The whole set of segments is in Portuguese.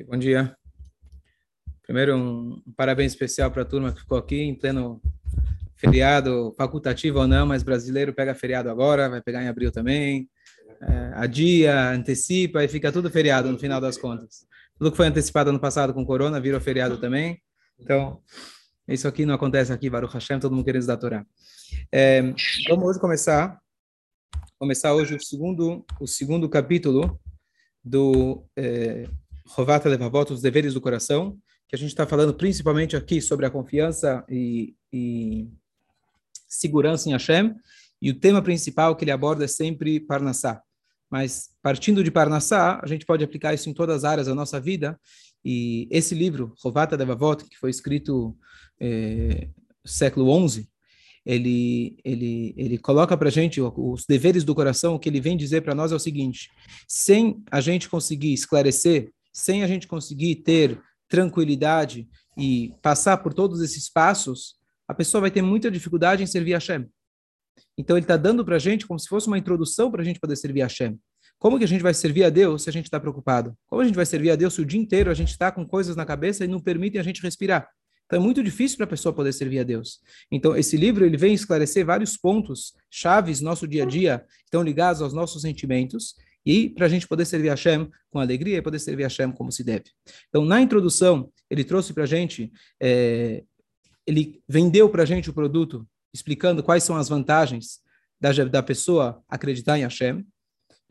Bom dia. Primeiro, um parabéns especial para a turma que ficou aqui em pleno feriado, facultativo ou não, mas brasileiro pega feriado agora, vai pegar em abril também. É, adia, antecipa e fica tudo feriado no final das contas. Tudo que foi antecipado ano passado com corona virou feriado também. Então, isso aqui não acontece aqui, Baruch Hashem, todo mundo querendo estudar Torá. É, vamos hoje começar, começar hoje o segundo, o segundo capítulo do é, Rovata Levavot, os deveres do coração, que a gente está falando principalmente aqui sobre a confiança e, e, segurança em Hashem, e o tema principal que ele aborda é sempre Parnassá. Mas partindo de Parnassá, a gente pode aplicar isso em todas as áreas da nossa vida, e esse livro, Rovata Levavot, que foi escrito no século XI, ele, ele, ele coloca para a gente os deveres do coração, o que ele vem dizer para nós é o seguinte, sem a gente conseguir esclarecer sem a gente conseguir ter tranquilidade e passar por todos esses passos, a pessoa vai ter muita dificuldade em servir a Hashem. Então ele está dando para a gente como se fosse uma introdução para a gente poder servir a Hashem. Como que a gente vai servir a Deus se a gente está preocupado? Como a gente vai servir a Deus se o dia inteiro a gente está com coisas na cabeça e não permitem a gente respirar? Então é muito difícil para a pessoa poder servir a Deus. Então esse livro ele vem esclarecer vários pontos chaves no nosso dia a dia, estão ligados aos nossos sentimentos e para a gente poder servir a Hashem com alegria e poder servir a Hashem como se deve. Então, na introdução, ele trouxe para a gente, é, ele vendeu para a gente o produto, explicando quais são as vantagens da, da pessoa acreditar em Hashem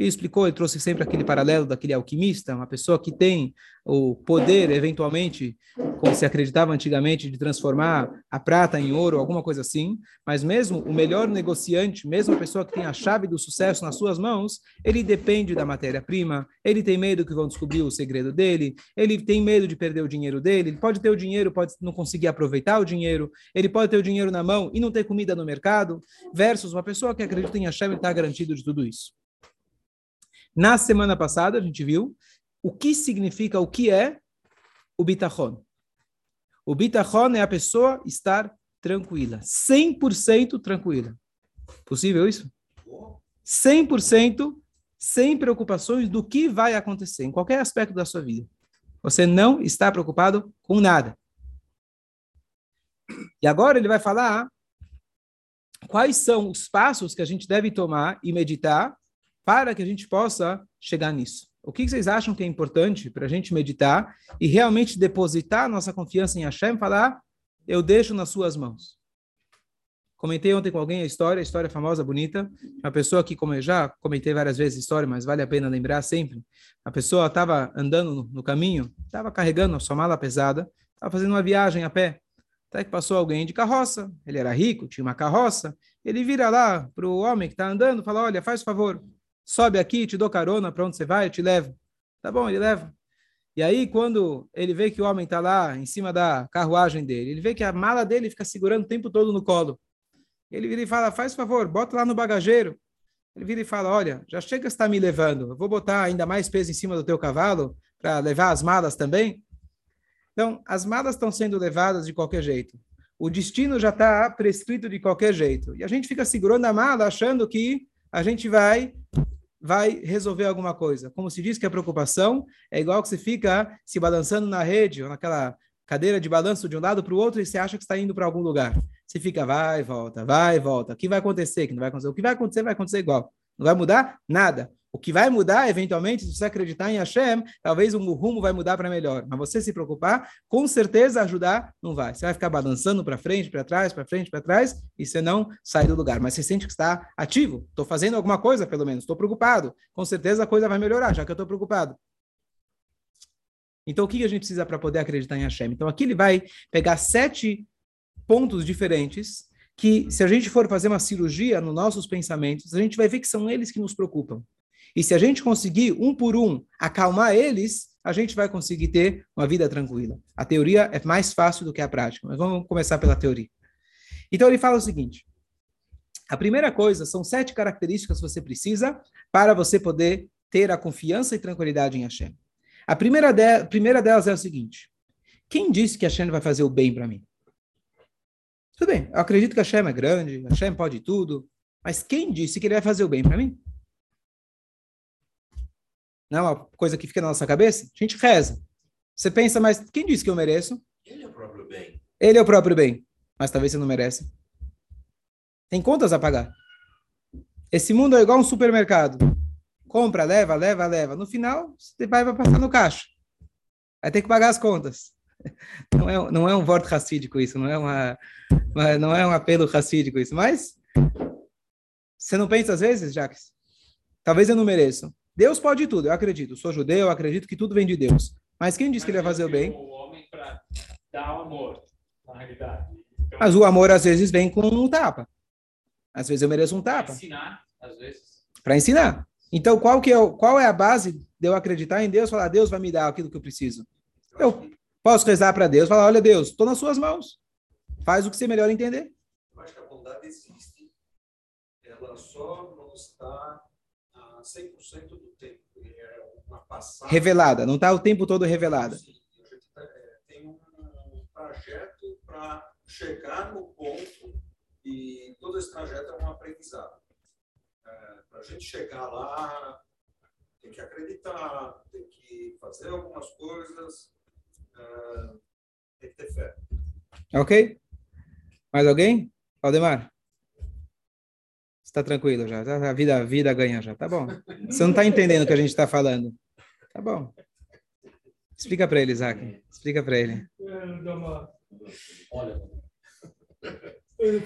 e explicou e trouxe sempre aquele paralelo daquele alquimista, uma pessoa que tem o poder, eventualmente, como se acreditava antigamente, de transformar a prata em ouro, alguma coisa assim, mas mesmo o melhor negociante, mesmo a pessoa que tem a chave do sucesso nas suas mãos, ele depende da matéria-prima, ele tem medo que vão descobrir o segredo dele, ele tem medo de perder o dinheiro dele, ele pode ter o dinheiro, pode não conseguir aproveitar o dinheiro, ele pode ter o dinheiro na mão e não ter comida no mercado, versus uma pessoa que acredita em Hashem está garantido de tudo isso. Na semana passada, a gente viu o que significa, o que é o bitachon. O bitachon é a pessoa estar tranquila, 100% tranquila. Possível isso? 100% sem preocupações do que vai acontecer em qualquer aspecto da sua vida. Você não está preocupado com nada. E agora ele vai falar quais são os passos que a gente deve tomar e meditar para que a gente possa chegar nisso. O que vocês acham que é importante para a gente meditar e realmente depositar nossa confiança em Hashem falar, eu deixo nas suas mãos? Comentei ontem com alguém a história, a história famosa, bonita. Uma pessoa que, como eu já comentei várias vezes a história, mas vale a pena lembrar sempre. A pessoa estava andando no, no caminho, estava carregando a sua mala pesada, estava fazendo uma viagem a pé. Até que passou alguém de carroça, ele era rico, tinha uma carroça. Ele vira lá para o homem que está andando fala: Olha, faz favor, sobe aqui, te dou carona, para onde você vai, eu te levo. Tá bom, ele leva. E aí, quando ele vê que o homem está lá em cima da carruagem dele, ele vê que a mala dele fica segurando o tempo todo no colo. Ele vira e fala: faz favor, bota lá no bagageiro. Ele vira e fala: olha, já chega está me levando, eu vou botar ainda mais peso em cima do teu cavalo para levar as malas também. Então, as malas estão sendo levadas de qualquer jeito. O destino já está prescrito de qualquer jeito. E a gente fica segurando a mala achando que a gente vai vai resolver alguma coisa. Como se diz que a preocupação é igual que você fica se balançando na rede ou naquela cadeira de balanço de um lado para o outro e você acha que está indo para algum lugar. Você fica, vai, volta, vai, volta. O que vai acontecer? O que não vai acontecer? O que vai acontecer vai acontecer igual. Não vai mudar nada. O que vai mudar, eventualmente, se você acreditar em Hashem, talvez o rumo vai mudar para melhor. Mas você se preocupar, com certeza ajudar, não vai. Você vai ficar balançando para frente, para trás, para frente, para trás, e você não sai do lugar. Mas você sente que está ativo. Estou fazendo alguma coisa, pelo menos. Estou preocupado. Com certeza a coisa vai melhorar, já que eu estou preocupado. Então, o que a gente precisa para poder acreditar em Hashem? Então, aqui ele vai pegar sete pontos diferentes que, se a gente for fazer uma cirurgia nos nossos pensamentos, a gente vai ver que são eles que nos preocupam. E se a gente conseguir, um por um, acalmar eles, a gente vai conseguir ter uma vida tranquila. A teoria é mais fácil do que a prática, mas vamos começar pela teoria. Então ele fala o seguinte: a primeira coisa são sete características que você precisa para você poder ter a confiança e tranquilidade em Hashem. A primeira, de, a primeira delas é o seguinte: quem disse que Hashem vai fazer o bem para mim? Tudo bem, eu acredito que Hashem é grande, Hashem pode tudo, mas quem disse que ele vai fazer o bem para mim? Não é uma coisa que fica na nossa cabeça, a gente reza. Você pensa, mas quem disse que eu mereço? Ele é o próprio bem. Ele é o próprio bem. Mas talvez você não merece. Tem contas a pagar. Esse mundo é igual um supermercado. Compra, leva, leva, leva. No final, você vai passar no caixa. Vai ter que pagar as contas. Não é, não é um voto racídico isso, não é, uma, uma, não é um apelo racídico isso. Mas você não pensa às vezes, Jacques? Talvez eu não mereça. Deus pode tudo, eu acredito. sou judeu, eu acredito que tudo vem de Deus. Mas quem disse que ele vai fazer o bem? O homem para dar o amor, na realidade. Então, Mas o amor às vezes vem com um tapa. Às vezes eu mereço um tapa. ensinar, às vezes. Para ensinar. Então, qual, que é, o- qual é a base de eu acreditar em Deus? Falar, Deus vai me dar aquilo que eu preciso. Eu posso rezar para Deus, falar, olha Deus, estou nas suas mãos. Faz o que você melhor entender. Eu acho que a bondade existe. Ela só não está a 100% do tempo. É uma passagem. Revelada, não está o tempo todo revelada. Sim, a gente tá- é, tem um trajeto para chegar no ponto e todo esse trajeto é um aprendizado. para a gente chegar lá, tem que acreditar, tem que fazer algumas coisas, é, tem que ter fé. Ok? Mais alguém? Valdemar? Está tranquilo já. tá? A vida, a vida ganha já. Tá bom. Você não está entendendo o que a gente está falando. Tá bom. Explica para ele, Isaac. Explica para ele.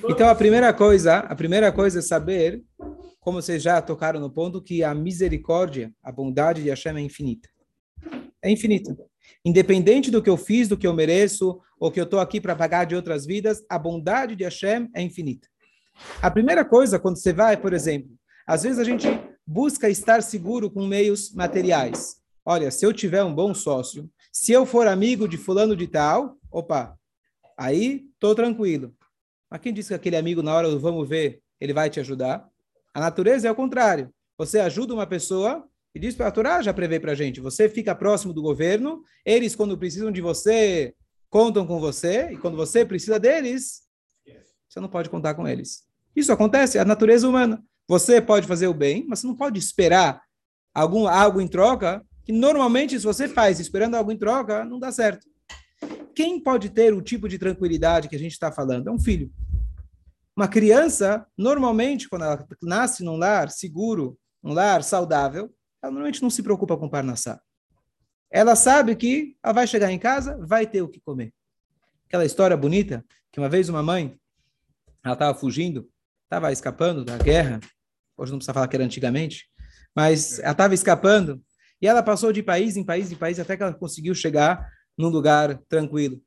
Então, a primeira coisa, a primeira coisa é saber, como vocês já tocaram no ponto, que a misericórdia, a bondade de Hashem é infinita. É infinita. Independente do que eu fiz, do que eu mereço, ou que eu estou aqui para pagar de outras vidas, a bondade de Hashem é infinita. A primeira coisa, quando você vai, por exemplo, às vezes a gente busca estar seguro com meios materiais. Olha, se eu tiver um bom sócio, se eu for amigo de fulano de tal, opa, aí estou tranquilo. Mas quem disse que aquele amigo, na hora do vamos ver, ele vai te ajudar? A natureza é o contrário. Você ajuda uma pessoa e diz para a Torá, já prevê para a gente, você fica próximo do governo, eles, quando precisam de você, contam com você, e quando você precisa deles, você não pode contar com eles. Isso acontece, é a natureza humana. Você pode fazer o bem, mas você não pode esperar algum, algo em troca, que normalmente, se você faz esperando algo em troca, não dá certo. Quem pode ter o tipo de tranquilidade que a gente está falando? É um filho. Uma criança, normalmente, quando ela nasce num lar seguro, um lar saudável, ela normalmente não se preocupa com parnassá. Ela sabe que ela vai chegar em casa, vai ter o que comer. Aquela história bonita, que uma vez uma mãe, ela estava fugindo, estava escapando da guerra, hoje não precisa falar que era antigamente, mas ela estava escapando, e ela passou de país em país em país até que ela conseguiu chegar num lugar tranquilo.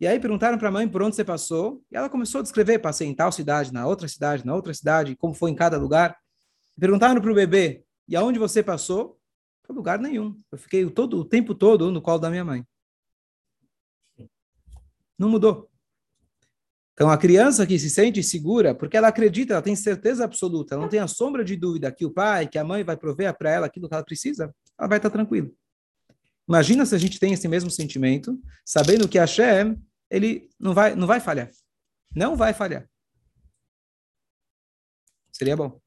E aí perguntaram para a mãe por onde você passou, e ela começou a descrever, passei em tal cidade, na outra cidade, na outra cidade, como foi em cada lugar. Perguntaram para o bebê, e aonde você passou? Foi lugar nenhum. Eu fiquei todo o tempo todo no colo da minha mãe. Não mudou. Então, a criança que se sente segura, porque ela acredita, ela tem certeza absoluta, ela não tem a sombra de dúvida que o pai, que a mãe vai prover para ela aquilo que ela precisa, ela vai estar tranquila. Imagina se a gente tem esse mesmo sentimento, sabendo que Hashem, ele não vai, não vai falhar. Não vai falhar. Seria bom.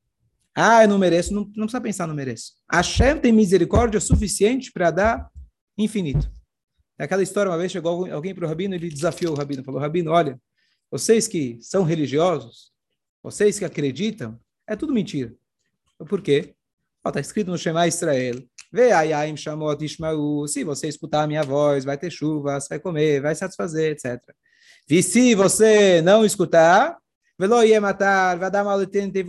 Ah, eu não mereço, não, não precisa pensar no mereço. Hashem tem misericórdia suficiente para dar infinito. Naquela história, uma vez chegou alguém para o Rabino e ele desafiou o Rabino, falou, Rabino, olha, vocês que são religiosos, vocês que acreditam, é tudo mentira. Por quê? Está escrito no Shema Israel, se você escutar a minha voz, vai ter chuva, vai comer, vai satisfazer, etc. E se você não escutar, velo ia matar, vai dar mal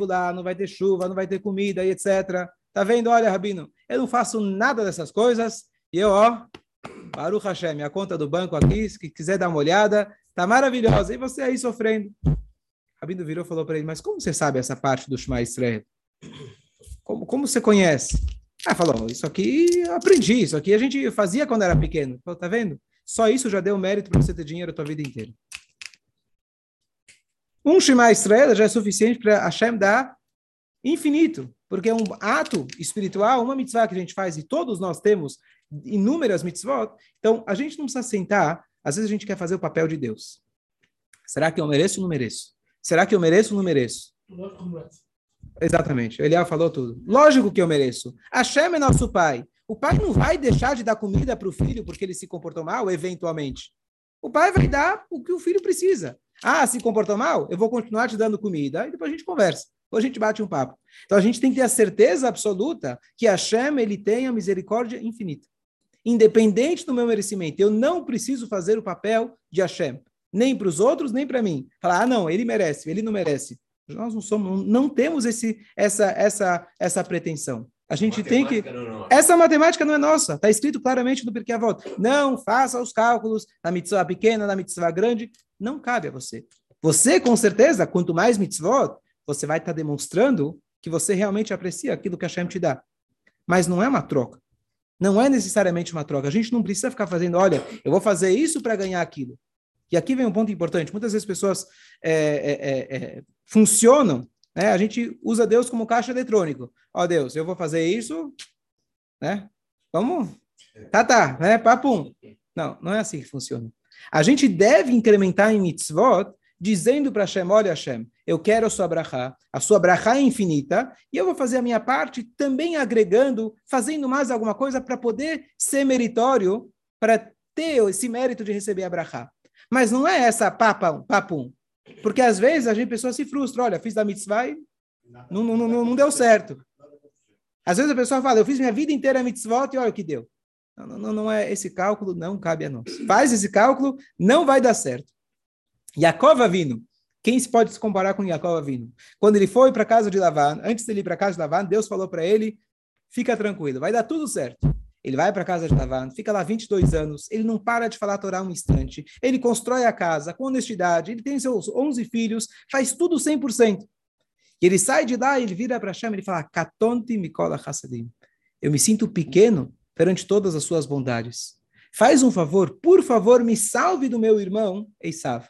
lá, não vai ter chuva, não vai ter comida, etc. Tá vendo? Olha, Rabino, eu não faço nada dessas coisas, e eu, ó, Baruch Hashem, minha conta do banco aqui, se quiser dar uma olhada, tá maravilhosa. E você aí sofrendo. Rabino virou e falou para ele, mas como você sabe essa parte do Shema Israel? Como, como você conhece? Ah, falou, isso aqui eu aprendi, isso aqui a gente fazia quando era pequeno. Falou, tá vendo? Só isso já deu mérito para você ter dinheiro a tua vida inteira. Um Shema Israel já é suficiente para Hashem dar infinito, porque é um ato espiritual, uma mitzvah que a gente faz, e todos nós temos inúmeras mitzvot, então a gente não precisa sentar, às vezes a gente quer fazer o papel de Deus. Será que eu mereço ou não mereço? Será que eu mereço ou não mereço? Exatamente, Eliel falou tudo. Lógico que eu mereço. Hashem é nosso pai. O pai não vai deixar de dar comida para o filho porque ele se comportou mal, eventualmente. O pai vai dar o que o filho precisa. Ah, se comportou mal? Eu vou continuar te dando comida e depois a gente conversa. Ou a gente bate um papo. Então a gente tem que ter a certeza absoluta que Hashem ele tem a misericórdia infinita. Independente do meu merecimento, eu não preciso fazer o papel de Hashem, nem para os outros, nem para mim. Falar, ah, não, ele merece, ele não merece. Nós não somos, não temos esse, essa, essa, essa pretensão. A gente tem que. É essa matemática não é nossa. Está escrito claramente no Pirkei Avot. Não faça os cálculos da mitzvah pequena, da mitzvah grande. Não cabe a você. Você, com certeza, quanto mais mitzvot, você vai estar tá demonstrando que você realmente aprecia aquilo que a Hashem te dá. Mas não é uma troca. Não é necessariamente uma troca. A gente não precisa ficar fazendo, olha, eu vou fazer isso para ganhar aquilo. E aqui vem um ponto importante. Muitas vezes pessoas é, é, é, é funcionam né? A gente usa Deus como caixa eletrônico. Ó Deus, eu vou fazer isso, né? Vamos, tá, tá, né? Papum. Não, não é assim que funciona. A gente deve incrementar em mitzvot, dizendo para Hashem, olha Hashem, eu quero a sua brachá, a sua brachá é infinita, e eu vou fazer a minha parte também agregando, fazendo mais alguma coisa para poder ser meritório, para ter esse mérito de receber a brachá. Mas não é essa papum, papum. Porque às vezes a gente, a pessoa se frustra. Olha, fiz da mitzvah e não, não, não, não deu certo. Às vezes a pessoa fala, eu fiz minha vida inteira a mitzvah e olha o que deu. Não, não, não é esse cálculo, não cabe a nós. Faz esse cálculo, não vai dar certo. Yaakov Avino, quem se pode se comparar com Yaakov Avino? Quando ele foi para a casa de Lavan, antes de ele ir para a casa de Lavan, Deus falou para ele, fica tranquilo, vai dar tudo certo. Ele vai para a casa de Lavan, fica lá 22 anos, ele não para de falar a Torá um instante, ele constrói a casa com honestidade, ele tem seus 11 filhos, faz tudo 100%. E ele sai de lá, ele vira para Hashem, ele fala, Katonti Mikola Hassadim. Eu me sinto pequeno perante todas as suas bondades. Faz um favor, por favor, me salve do meu irmão Eisav.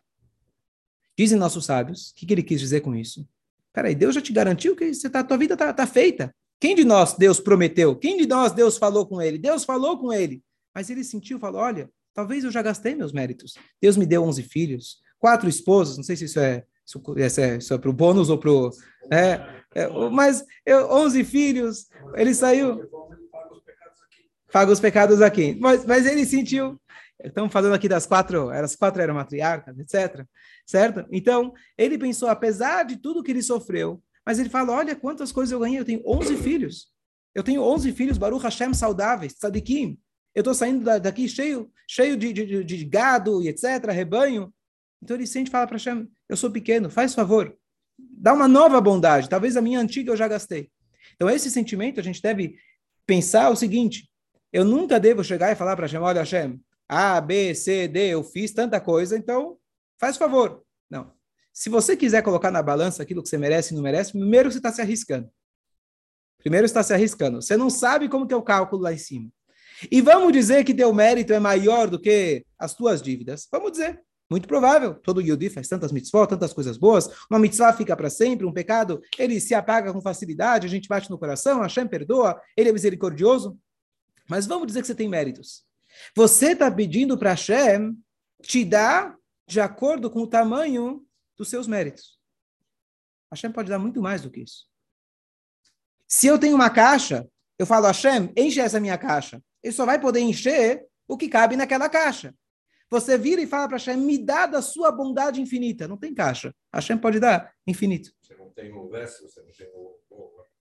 Dizem nossos sábios, o que, que ele quis dizer com isso? Peraí, Deus já te garantiu que você tá, a tua vida está tá feita. Quem de nós Deus prometeu? Quem de nós Deus falou com ele? Deus falou com ele. Mas ele sentiu, falou: olha, talvez eu já gastei meus méritos. Deus me deu 11 filhos, quatro esposas, não sei se isso é, isso é, isso é para o bônus ou para o. É, é, mas eu, 11 filhos, ele saiu. Paga os pecados aqui. Mas, mas ele sentiu. Estamos falando aqui das quatro, as quatro eram matriarcas, etc. Certo? Então, ele pensou, apesar de tudo que ele sofreu, mas ele fala: olha quantas coisas eu ganhei. Eu tenho 11 filhos. Eu tenho 11 filhos, Baruch Hashem, saudáveis, tzadikim. Eu estou saindo daqui cheio, cheio de, de, de, gado e etc., rebanho. Então ele sente e fala para Hashem: eu sou pequeno, faz favor, dá uma nova bondade. Talvez a minha antiga eu já gastei. Então esse sentimento a gente deve pensar o seguinte: eu nunca devo chegar e falar para Hashem: olha, Hashem, A, B, C, D, eu fiz tanta coisa, então faz favor. Não. Se você quiser colocar na balança aquilo que você merece e não merece, primeiro você está se arriscando. Primeiro está se arriscando. Você não sabe como que é o cálculo lá em cima. E vamos dizer que teu mérito é maior do que as tuas dívidas. Vamos dizer. Muito provável. Todo Yudi faz tantas mitzvot, tantas coisas boas. Uma mitzvah fica para sempre, um pecado, ele se apaga com facilidade, a gente bate no coração, Hashem perdoa, ele é misericordioso. Mas vamos dizer que você tem méritos. Você está pedindo para Hashem te dar de acordo com o tamanho dos seus méritos. Hashem pode dar muito mais do que isso. Se eu tenho uma caixa, eu falo, Hashem, enche essa minha caixa. Ele só vai poder encher o que cabe naquela caixa. Você vira e fala para Hashem, me dá da sua bondade infinita. Não tem caixa. Hashem pode dar infinito. Você não tem o verso, você não tem o...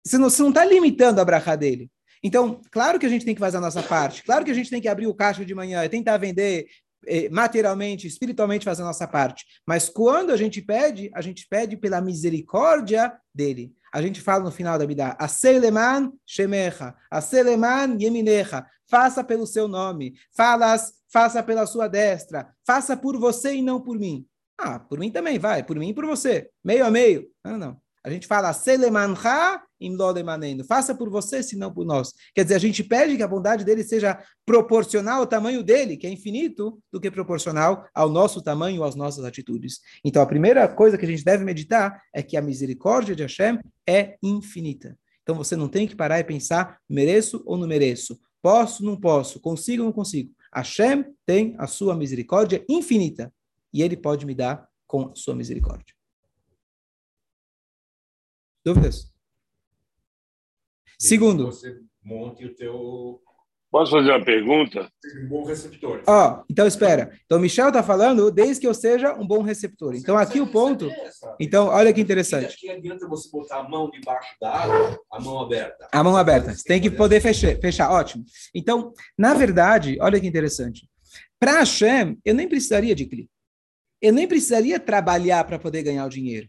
Você não está limitando a brachá dele. Então, claro que a gente tem que fazer a nossa parte. Claro que a gente tem que abrir o caixa de manhã e tentar vender eh, materialmente, espiritualmente fazer a nossa parte. Mas quando a gente pede, a gente pede pela misericórdia dele. A gente fala no final da vida, Aseleman Shemecha, Aseleman Yeminecha, faça pelo seu nome, falas, faça pela sua destra, faça por você e não por mim. Ah, por mim também vai, por mim e por você, meio a meio. Não, não. A gente fala Selemancha imlodemanendo. Faça por você, se não por nós. Quer dizer, a gente pede que a bondade dele seja proporcional ao tamanho dele, que é infinito, do que proporcional ao nosso tamanho, às nossas atitudes. Então, a primeira coisa que a gente deve meditar é que a misericórdia de Hashem é infinita. Então, você não tem que parar e pensar, mereço ou não mereço, posso ou não posso, consigo ou não consigo. Hashem tem a sua misericórdia infinita e ele pode me dar com a sua misericórdia. Dúvidas? Segundo. Você monte o teu Posso fazer uma pergunta? Um bom receptor. Ó, então espera. Então, Michel está falando desde que eu seja um bom receptor. Então, aqui o ponto. Então, olha que interessante. Que adianta você botar a mão debaixo da água, a mão aberta. A mão aberta. Você tem que poder fechar. fechar. Ótimo. Então, na verdade, olha que interessante. Para Hashem, eu nem precisaria de CLI. Eu nem precisaria trabalhar para poder ganhar o dinheiro.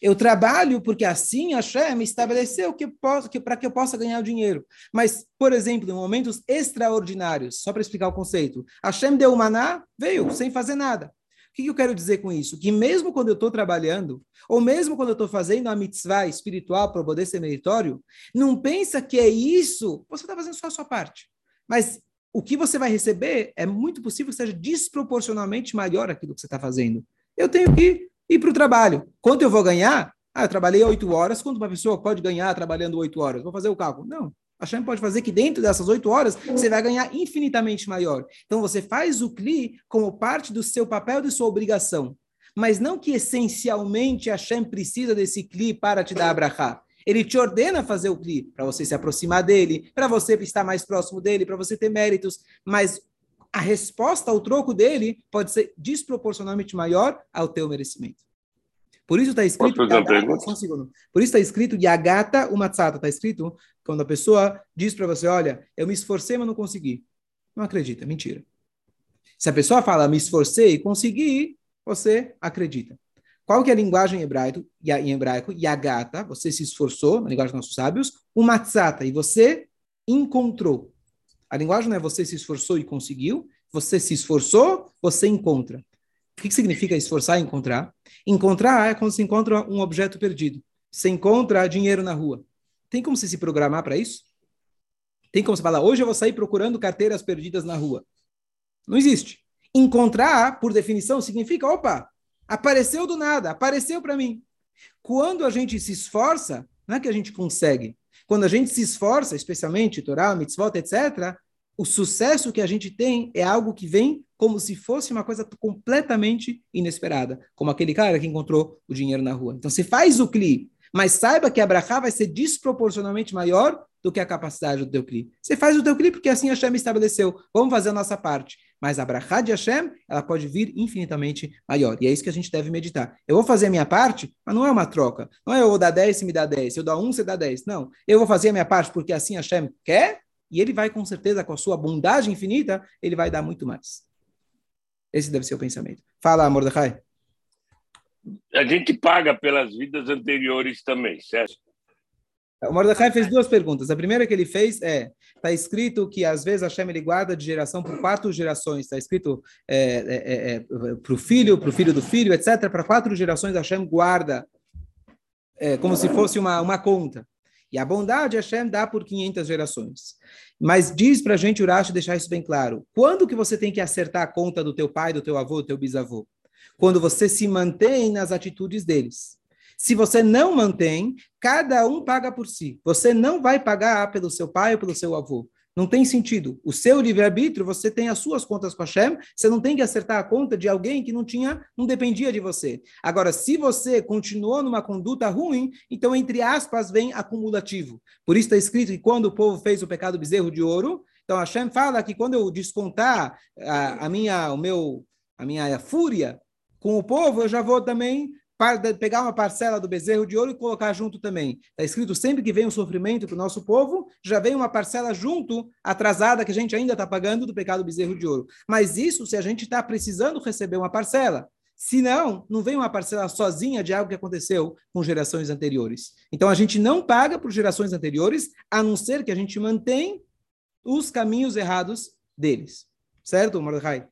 Eu trabalho porque assim Hashem estabeleceu que, que para que eu possa ganhar o dinheiro. Mas, por exemplo, em momentos extraordinários, só para explicar o conceito, Hashem deu o maná, veio sem fazer nada. O que, que eu quero dizer com isso? Que mesmo quando eu estou trabalhando, ou mesmo quando eu estou fazendo a mitzvah espiritual para poder ser meritório, não pensa que é isso, você está fazendo só a sua parte. Mas o que você vai receber é muito possível que seja desproporcionalmente maior aquilo que você está fazendo. Eu tenho que ir para o trabalho. Quanto eu vou ganhar? Ah, eu trabalhei oito horas. Quanto uma pessoa pode ganhar trabalhando oito horas? Vou fazer o cálculo. Não. A Shem pode fazer que dentro dessas oito horas você vai ganhar infinitamente maior. Então você faz o CLI como parte do seu papel e sua obrigação. Mas não que essencialmente a Shem precisa desse CLI para te dar abrahá. Ele te ordena fazer o CLI para você se aproximar dele, para você estar mais próximo dele, para você ter méritos. Mas a resposta ao troco dele pode ser desproporcionalmente maior ao teu merecimento. Por isso está escrito. Yagata, um Por isso está escrito Yagata Umatsata. Está escrito quando a pessoa diz para você: Olha, eu me esforcei, mas não consegui. Não acredita, mentira. Se a pessoa fala, me esforcei e consegui, você acredita. Qual que é a linguagem em hebraico? Em hebraico, Yagata, você se esforçou, na linguagem dos nossos sábios, Umatsata, e você encontrou. A linguagem não é você se esforçou e conseguiu, você se esforçou, você encontra. O que, significa esforçar e encontrar? Encontrar é quando se encontra um objeto perdido. Você encontra dinheiro na rua. Tem como você se programar para isso? Tem como você falar, hoje eu vou sair procurando carteiras perdidas na rua? Não existe. Encontrar, por definição, significa, opa, apareceu do nada, apareceu para mim. Quando a gente se esforça, não é que a gente consegue. Quando a gente se esforça, especialmente Torá, mitzvot, etc., o sucesso que a gente tem é algo que vem como se fosse uma coisa completamente inesperada, como aquele cara que encontrou o dinheiro na rua. Então, você faz o CLI, mas saiba que a Brachá vai ser desproporcionalmente maior do que a capacidade do teu CLI. Você faz o teu CLI porque assim Hashem estabeleceu. Vamos fazer a nossa parte. Mas a Brachá de Hashem, ela pode vir infinitamente maior. E é isso que a gente deve meditar. Eu vou fazer a minha parte, mas não é uma troca. Não é eu vou dar 10 e me dá 10. Se eu dar 1, você dá 10. Não. Eu vou fazer a minha parte porque assim Hashem quer, e ele vai com certeza, com a sua bondade infinita, ele vai dar muito mais. Esse deve ser o pensamento. Fala, Mordecai. A gente paga pelas vidas anteriores também, certo? O Mordecai fez duas perguntas. A primeira que ele fez é: está escrito que às vezes a Shem ele guarda de geração por quatro gerações. Está escrito é, é, é, é para o filho, para o filho do filho, etc. Para quatro gerações a Shem guarda é, como se fosse uma, uma conta. E a bondade Hashem dá por 500 gerações. Mas diz para a gente, Urash, deixar isso bem claro. Quando que você tem que acertar a conta do teu pai, do teu avô, do teu bisavô? Quando você se mantém nas atitudes deles. Se você não mantém, cada um paga por si. Você não vai pagar pelo seu pai ou pelo seu avô. Não tem sentido. O seu livre-arbítrio, você tem as suas contas com a Hashem, você não tem que acertar a conta de alguém que não tinha, não dependia de você. Agora, se você continuou numa conduta ruim, então, entre aspas, vem acumulativo. Por isso está escrito que quando o povo fez o pecado bezerro de ouro, então a Hashem fala que quando eu descontar a, a minha, o meu, a minha fúria com o povo, eu já vou também pegar uma parcela do bezerro de ouro e colocar junto também. Está escrito sempre que vem um sofrimento para o nosso povo, já vem uma parcela junto, atrasada, que a gente ainda está pagando do pecado do bezerro de ouro. Mas isso se a gente está precisando receber uma parcela. Se não, não vem uma parcela sozinha de algo que aconteceu com gerações anteriores. Então a gente não paga por gerações anteriores, a não ser que a gente mantém os caminhos errados deles. Certo, Mordecai?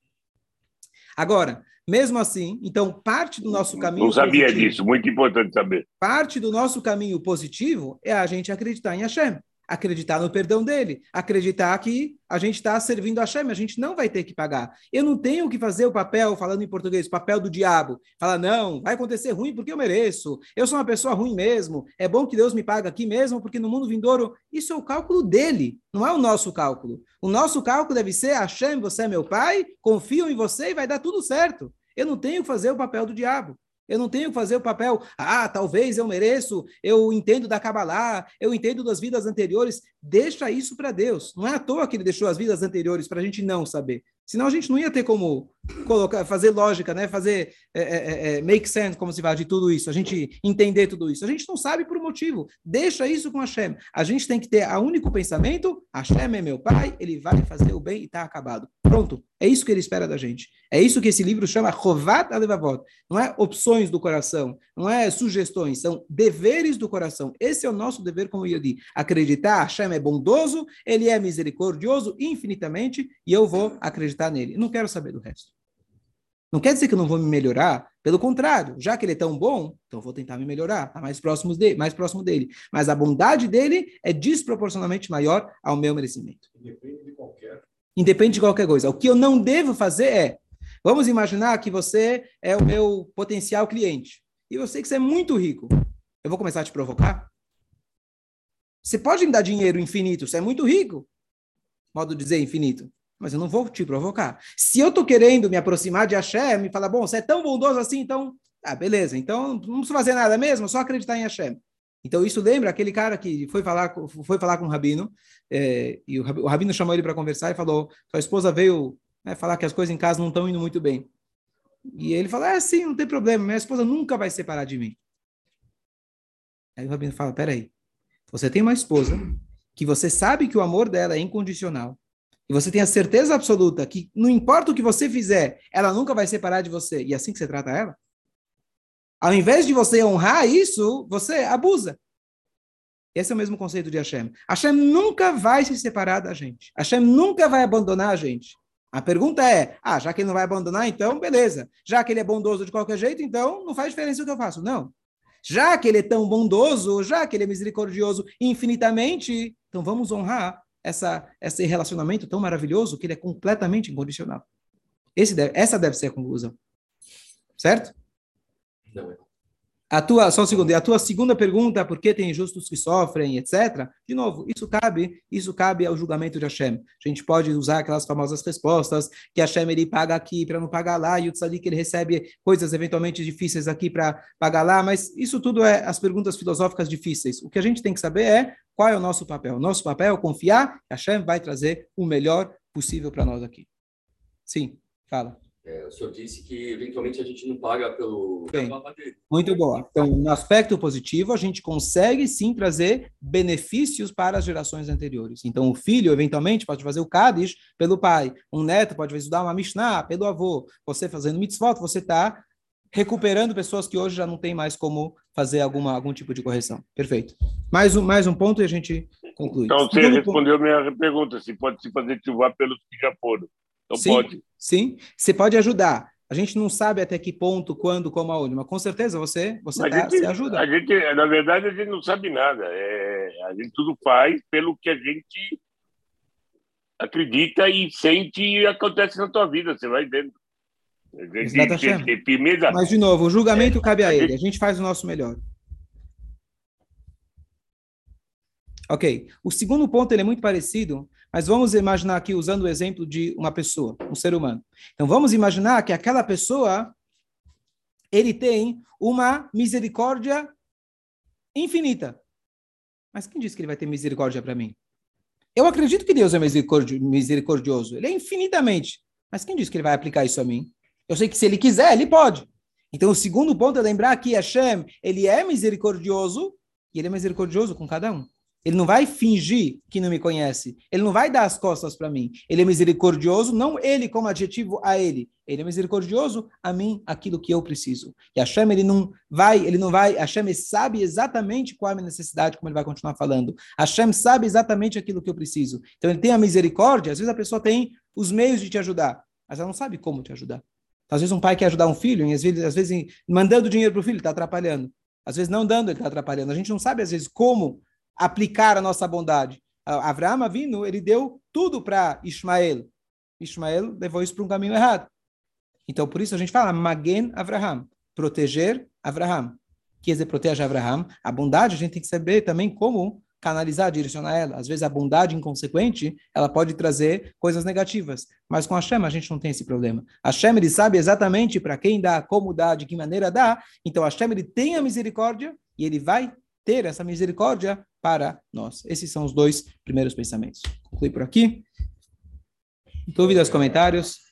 Agora, mesmo assim, então, parte do nosso caminho. Não sabia positivo, disso, muito importante saber. Parte do nosso caminho positivo é a gente acreditar em Hashem acreditar no perdão dele, acreditar que a gente está servindo a Hashem, a gente não vai ter que pagar. Eu não tenho que fazer o papel, falando em português, papel do diabo. Falar, não, vai acontecer ruim porque eu mereço. Eu sou uma pessoa ruim mesmo. É bom que Deus me pague aqui mesmo, porque no mundo vindouro, isso é o cálculo dele, não é o nosso cálculo. O nosso cálculo deve ser, Hashem, você é meu pai, confio em você e vai dar tudo certo. Eu não tenho que fazer o papel do diabo. Eu não tenho que fazer o papel, ah, talvez eu mereço, eu entendo da Kabbalah, eu entendo das vidas anteriores. Deixa isso para Deus. Não é à toa que ele deixou as vidas anteriores para a gente não saber. Senão a gente não ia ter como colocar, fazer lógica, né? fazer é, é, é, é, make sense, como se fala, de tudo isso, a gente entender tudo isso. A gente não sabe por um motivo. Deixa isso com Hashem. A gente tem que ter a único pensamento: Hashem é meu pai, ele vai fazer o bem e está acabado. Pronto. É isso que ele espera da gente. É isso que esse livro chama Chovat Alevavot. Não é opções do coração, não é sugestões, são deveres do coração. Esse é o nosso dever como Yodi. Acreditar, Hashem é bondoso, ele é misericordioso infinitamente e eu vou acreditar nele. Não quero saber do resto. Não quer dizer que eu não vou me melhorar, pelo contrário, já que ele é tão bom, então vou tentar me melhorar, tá mais próximo dele, mais próximo dele. Mas a bondade dele é desproporcionalmente maior ao meu merecimento. Independe de qualquer. Independe de qualquer coisa. O que eu não devo fazer é, vamos imaginar que você é o meu potencial cliente e eu sei que você é muito rico. Eu vou começar a te provocar? Você pode me dar dinheiro infinito, você é muito rico. Modo de dizer infinito mas eu não vou te provocar. Se eu estou querendo me aproximar de Hashem, me falar, bom, você é tão bondoso assim, então, ah, beleza, então não preciso fazer nada mesmo, só acreditar em Hashem. Então isso lembra aquele cara que foi falar, foi falar com o rabino, é, e o, rabino chamou ele para conversar e falou, sua esposa veio né, falar que as coisas em casa não estão indo muito bem. E ele falou, é sim, não tem problema, minha esposa nunca vai separar de mim. Aí o rabino fala, peraí, você tem uma esposa que você sabe que o amor dela é incondicional, e você tem a certeza absoluta que não importa o que você fizer, ela nunca vai separar de você, e é assim que você trata ela? Ao invés de você honrar isso, você abusa. Esse é o mesmo conceito de Hashem. Hashem nunca vai se separar da gente. Hashem nunca vai abandonar a gente. A pergunta é: ah, já que ele não vai abandonar, então beleza. Já que ele é bondoso de qualquer jeito, então não faz diferença o que eu faço. Não. Já que ele é tão bondoso, já que ele é misericordioso infinitamente, então vamos honrar essa, esse relacionamento tão maravilhoso que ele é completamente incondicional. Deve, essa deve ser a conclusão. Certo? Não é. A tua, só um segundo, a tua segunda pergunta, por que tem injustos que sofrem, etc. De novo, isso cabe, isso cabe ao julgamento de Hashem. A gente pode usar aquelas famosas respostas que Hashem ele paga aqui para não pagar lá e o que ele recebe coisas eventualmente difíceis aqui para pagar lá, mas isso tudo é as perguntas filosóficas difíceis. O que a gente tem que saber é qual é o nosso papel. O nosso papel é confiar que Hashem vai trazer o melhor possível para nós aqui. Sim, fala. É, o senhor disse que eventualmente a gente não paga pelo. Bem, muito boa. Então, no aspecto positivo, a gente consegue sim trazer benefícios para as gerações anteriores. Então, o filho, eventualmente, pode fazer o Kaddish pelo pai. Um neto pode estudar uma Mishnah pelo avô. Você fazendo mitzvot, você está recuperando pessoas que hoje já não tem mais como fazer alguma, algum tipo de correção. Perfeito. Mais um, mais um ponto e a gente conclui. Então, você Segundo respondeu a minha pergunta, se pode se fazer chuva pelos que já foram. Então sim, pode. Sim, você pode ajudar. A gente não sabe até que ponto, quando, como, aonde, mas com certeza você, você, tá, gente, você ajuda. A gente, na verdade, a gente não sabe nada. É, a gente tudo faz pelo que a gente acredita e sente e acontece na tua vida, você vai vendo. Gente, mas, de novo, o julgamento é, cabe a ele. A gente faz o nosso melhor. Ok. O segundo ponto ele é muito parecido, mas vamos imaginar aqui usando o exemplo de uma pessoa, um ser humano. Então vamos imaginar que aquela pessoa ele tem uma misericórdia infinita. Mas quem disse que ele vai ter misericórdia para mim? Eu acredito que Deus é misericordioso. Ele é infinitamente. Mas quem disse que ele vai aplicar isso a mim? Eu sei que se ele quiser, ele pode. Então o segundo ponto é lembrar que Hashem, ele é misericordioso e ele é misericordioso com cada um. Ele não vai fingir que não me conhece. Ele não vai dar as costas para mim. Ele é misericordioso, não ele como adjetivo a ele. Ele é misericordioso a mim, aquilo que eu preciso. E Hashem, ele não vai, ele não vai, Hashem sabe exatamente qual é a minha necessidade, como ele vai continuar falando. Hashem sabe exatamente aquilo que eu preciso. Então ele tem a misericórdia, às vezes a pessoa tem os meios de te ajudar, mas ela não sabe como te ajudar. Às vezes um pai quer ajudar um filho, e às vezes, às vezes mandando dinheiro para o filho, está atrapalhando. Às vezes não dando, ele está atrapalhando. A gente não sabe, às vezes, como aplicar a nossa bondade. Avraham vindo, ele deu tudo para Ismael. Ismael levou isso para um caminho errado. Então, por isso a gente fala Magen Avraham, proteger Avraham. Quer dizer, protege Avraham. A bondade a gente tem que saber também como canalizar, direcionar ela. Às vezes a bondade inconsequente, ela pode trazer coisas negativas. Mas com a Hashem a gente não tem esse problema. A Hashem ele sabe exatamente para quem dá, como dá, de que maneira dá. Então a Hashem ele tem a misericórdia e ele vai ter essa misericórdia para nós. Esses são os dois primeiros pensamentos. Conclui por aqui. Dúvidas, comentários?